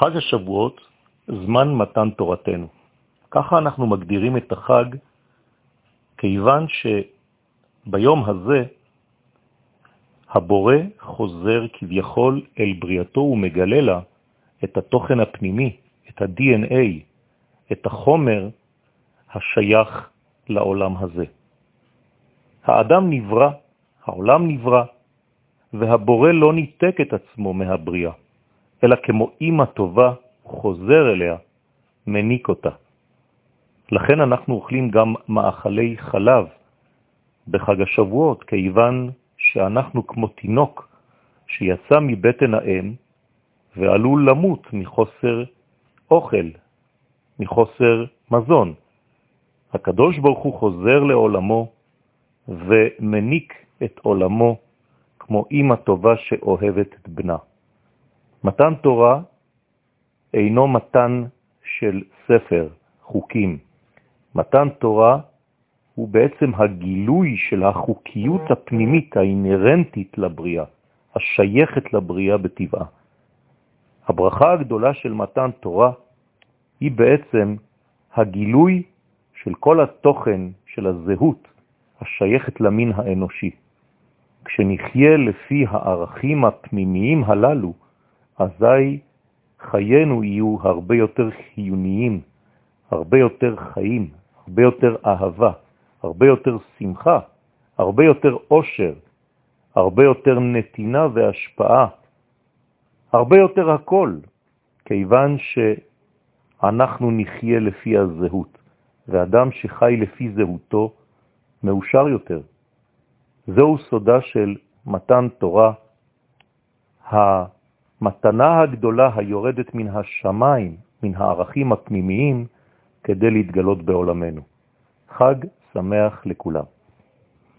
חג השבועות, זמן מתן תורתנו. ככה אנחנו מגדירים את החג, כיוון שביום הזה הבורא חוזר כביכול אל בריאתו ומגלה לה את התוכן הפנימי, את ה-DNA, את החומר השייך לעולם הזה. האדם נברא, העולם נברא, והבורא לא ניתק את עצמו מהבריאה, אלא כמו אימא טובה, חוזר אליה, מניק אותה. לכן אנחנו אוכלים גם מאכלי חלב בחג השבועות, כיוון שאנחנו כמו תינוק שיצא מבטן האם ועלול למות מחוסר אוכל, מחוסר מזון. הקדוש ברוך הוא חוזר לעולמו ומניק את עולמו כמו אמא טובה שאוהבת את בנה. מתן תורה אינו מתן של ספר, חוקים. מתן תורה הוא בעצם הגילוי של החוקיות הפנימית האינרנטית לבריאה, השייכת לבריאה בטבעה. הברכה הגדולה של מתן תורה היא בעצם הגילוי של כל התוכן של הזהות השייכת למין האנושי. כשנחיה לפי הערכים הפנימיים הללו, אזי חיינו יהיו הרבה יותר חיוניים, הרבה יותר חיים, הרבה יותר אהבה, הרבה יותר שמחה, הרבה יותר אושר, הרבה יותר נתינה והשפעה, הרבה יותר הכל, כיוון שאנחנו נחיה לפי הזהות, ואדם שחי לפי זהותו מאושר יותר. זהו סודה של מתן תורה, המתנה הגדולה היורדת מן השמיים, מן הערכים הפנימיים, כדי להתגלות בעולמנו. חג שמח לכולם.